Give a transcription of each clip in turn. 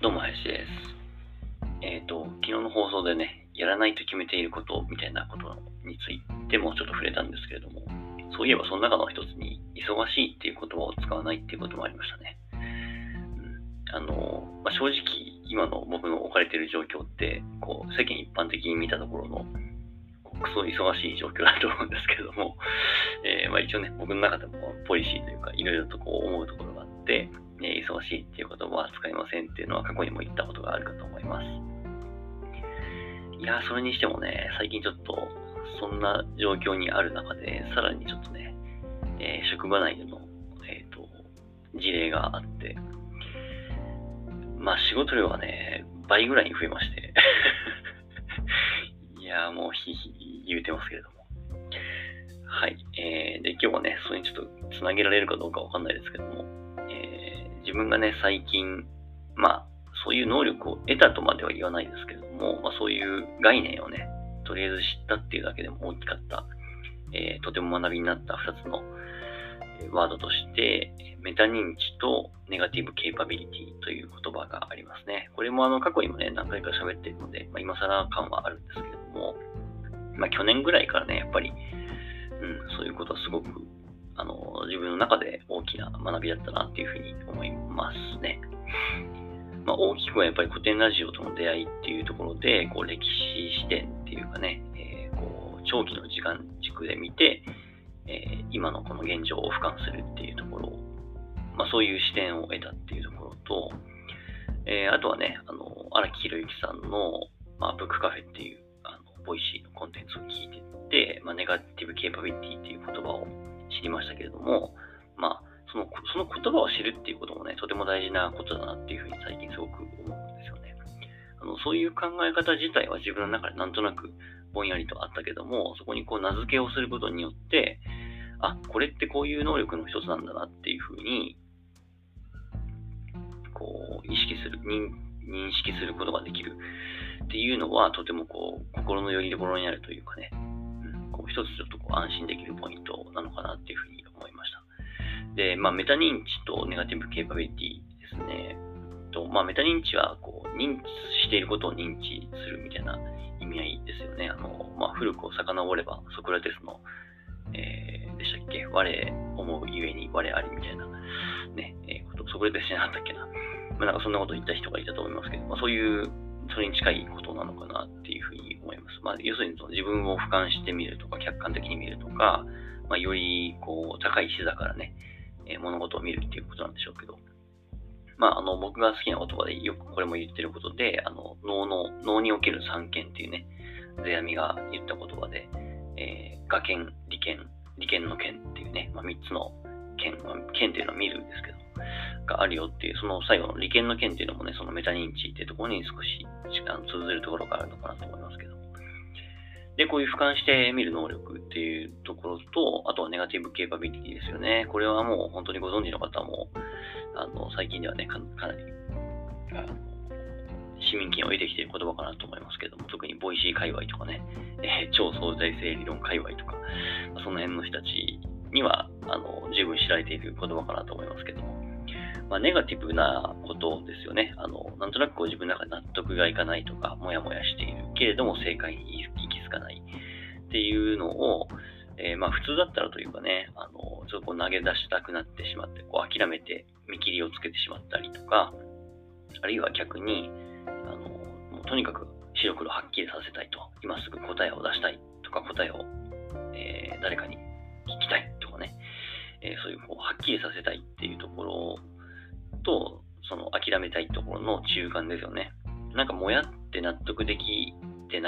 どうも、林です。えっ、ー、と、昨日の放送でね、やらないと決めていることみたいなことについてもちょっと触れたんですけれども、そういえばその中の一つに、忙しいっていう言葉を使わないっていうこともありましたね。うん、あの、まあ、正直、今の僕の置かれている状況って、こう、世間一般的に見たところの、クソ忙しい状況だと思うんですけれども、えー、まあ、一応ね、僕の中でもポリシーというか、いろいろとこう思うところがあって、ね、忙しいっていう言葉は使いませんっていうのは過去にも言ったことがあるかと思います。いやそれにしてもね、最近ちょっと、そんな状況にある中で、さらにちょっとね、えー、職場内での、えっ、と、事例があって、まあ仕事量はね、倍ぐらいに増えまして いやもうひひ言うてますけれども。はい。えー、で、今日はね、それにちょっとつなげられるかどうかわかんないですけども、自分がね、最近、まあ、そういう能力を得たとまでは言わないですけども、まあ、そういう概念をね、とりあえず知ったっていうだけでも大きかった、えー、とても学びになった2つのワードとして、メタ認知とネガティブケイパビリティという言葉がありますね。これもあの過去にもね、何回か喋っているので、まあ、今更感はあるんですけれども、まあ、去年ぐらいからね、やっぱり、うん、そういうことはすごく、中で大きな学びだったなっていうふうに思いますね。まあ、大きくはやっぱりコテンラジオとの出会いっていうところで、こう歴史視点っていうかね、えー、こう長期の時間軸で見て、えー、今のこの現状を俯瞰するっていうところを、まあ、そういう視点を得たっていうところと、えー、あとはね、あの、荒木博行さんの、まあ、ブックカフェっていう、あの、ボイシーのコンテンツを聞いてて、まあ、ネガティブケーパビリティっていう言葉を知りましたけれども、まあ、その、その言葉を知るっていうこともね、とても大事なことだなっていうふうに最近すごく思うんですよね。あの、そういう考え方自体は自分の中でなんとなくぼんやりとあったけども、そこにこう名付けをすることによって、あ、これってこういう能力の一つなんだなっていうふうに、こう、意識する、認識することができるっていうのは、とてもこう、心の拠り所になるというかね、うん、こう一つちょっとこう安心できるポイントなのかなっていうふうに。で、まあ、メタ認知とネガティブケーパビリティですね。とまあ、メタ認知はこう認知していることを認知するみたいな意味合いですよね。あのまあ、古くを遡ればソクラテスの、えー、でしたっけ？我思うゆえに我ありみたいな、ね、えー、こと、ソクラテスじゃなかったっけな？まあ、なんかそんなこと言った人がいたと思いますけど、まあ、そういうそれに近いことなのかなっていうふうに思います。まあ、要するにその自分を俯瞰してみるとか、客観的に見るとか、まあ、よりこう高い視座からね、えー、物事を見るっていうことなんでしょうけど、まあ、あの、僕が好きな言葉でよくこれも言ってることで、あの、脳の、脳における三権っていうね、世阿弥が言った言葉で、えー、画剣、利権、利権の権っていうね、まあ、3つの見、まあ、見っていうのは見るんですけど、があるよっていう、その最後の離見の見っていうのもね、そのメタ認知っていうところに少し時間通ずるところがあるのかなと思いますけど。で、こういう俯瞰して見る能力っていうところと、あとはネガティブケーパビリティですよね。これはもう本当にご存知の方も、あの、最近ではね、かなり、あの、市民権を得てきている言葉かなと思いますけども、特にボイシー界隈とかね、えー、超相対性理論界隈とか、その辺の人たちには、あの、十分知られている言葉かなと思いますけども、まあ、ネガティブなことですよね。あの、なんとなくこう自分の中で納得がいかないとか、もやもやしているけれども正解にかないっていうのを、えー、まあ普通だったらというかね、あの、ちょっとこう投げ出したくなってしまって、こう諦めて見切りをつけてしまったりとか、あるいは逆に、あの、もうとにかく白黒はっきりさせたいと、今すぐ答えを出したいとか、答えを、えー、誰かに聞きたいとかね、えー、そういうこうはっきりさせたいっていうところと、その諦めたいところの中間ですよね。なんかもやって納得でき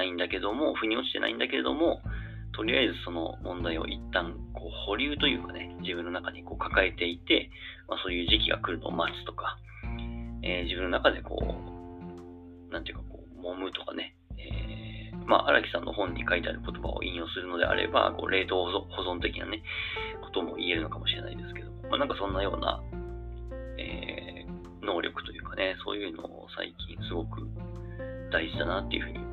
ないんだけども、腑に落ちてないんだけれども、とりあえずその問題を一旦こう保留というかね、自分の中にこう抱えていて、まあ、そういう時期が来るのを待つとか、えー、自分の中でこう、なんていうかこう、揉むとかね、え、まあ、荒木さんの本に書いてある言葉を引用するのであれば、こう冷凍保存的なね、ことも言えるのかもしれないですけど、まあ、なんかそんなような、えー、能力というかね、そういうのを最近すごく大事だなっていうふうに。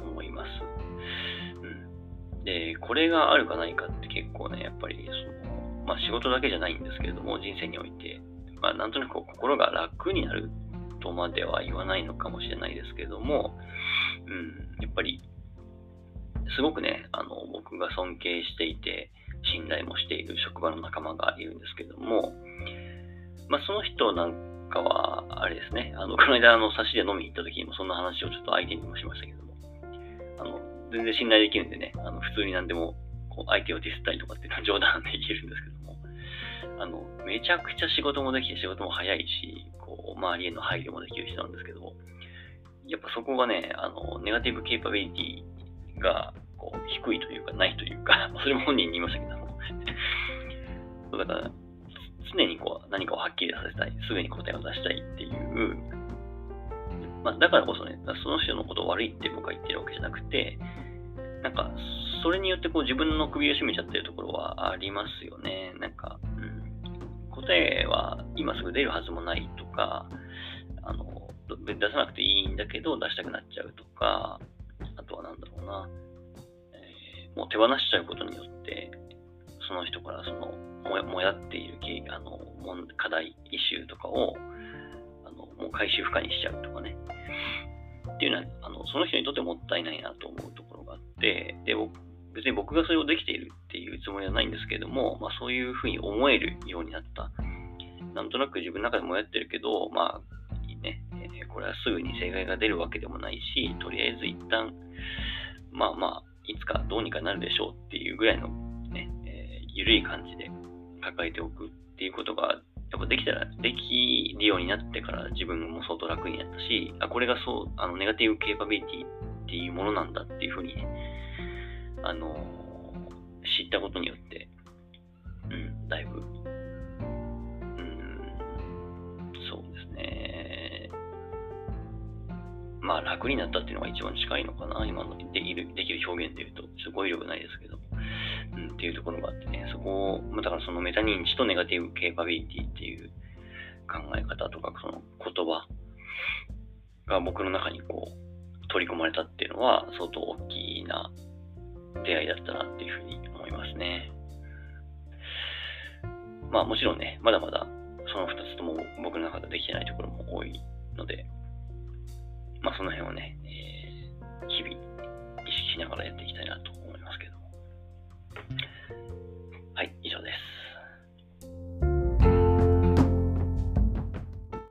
で、これがあるかないかって結構ね、やっぱりその、まあ仕事だけじゃないんですけれども、人生において、まあなんとなく心が楽になるとまでは言わないのかもしれないですけれども、うん、やっぱり、すごくね、あの、僕が尊敬していて、信頼もしている職場の仲間がいるんですけども、まあ、その人なんかは、あれですね、あの、この間、あの、差しで飲みに行った時にもそんな話をちょっと相手にもしましたけども、あの、全然信頼できるんでね、あの、普通に何でも、こう、相手をディスったりとかっていうのは 冗談で言えるんですけども、あの、めちゃくちゃ仕事もできて仕事も早いし、こう、周りへの配慮もできる人なんですけども、やっぱそこがね、あの、ネガティブケーパビリティが、こう、低いというか、ないというか、それも本人に言いましたけども、だから、常にこう、何かをはっきりさせたい、すぐに答えを出したいっていう、まあ、だからこそね、その人のことを悪いって僕は言ってるわけじゃなくて、なんか、それによってこう自分の首を絞めちゃってるところはありますよね。なんか、うん、答えは今すぐ出るはずもないとか、あの、出さなくていいんだけど出したくなっちゃうとか、あとはなんだろうな、えー、もう手放しちゃうことによって、その人からその、もやもやっているあの課題、イシューとかを、もう回収不可にしちゃうとかね。っていうのは、あのその人にとってもったいないなと思うところがあって、で、別に僕がそれをできているっていうつもりはないんですけれども、まあそういうふうに思えるようになった。なんとなく自分の中でもやってるけど、まあね、えこれはすぐに正解が出るわけでもないし、とりあえず一旦、まあまあ、いつかどうにかなるでしょうっていうぐらいのね、えー、緩い感じで抱えておくっていうことが、やっぱできたら、できるようになってから自分も相当楽になったし、あ、これがそう、あの、ネガティブケーパビリティっていうものなんだっていうふうにね、あの知ったことによって、うん、だいぶ。うん、そうですね。まあ楽になったっていうのが一番近いのかな、今のできるできる表現で言うと、すごい語彙力ないですけど、うん、っていうところがあってね、そこをま、だからそのメタ認知とネガティブケーパビリティっていう考え方とか、その言葉が僕の中にこう、取り込まれたっていうのは、相当大きな出会いだったなっていうふうに思いますね。まあもちろんね、まだまだその2つとも僕の中でできてないところも多いので、まあ、その辺をね、えー、日々意識しながらやっていき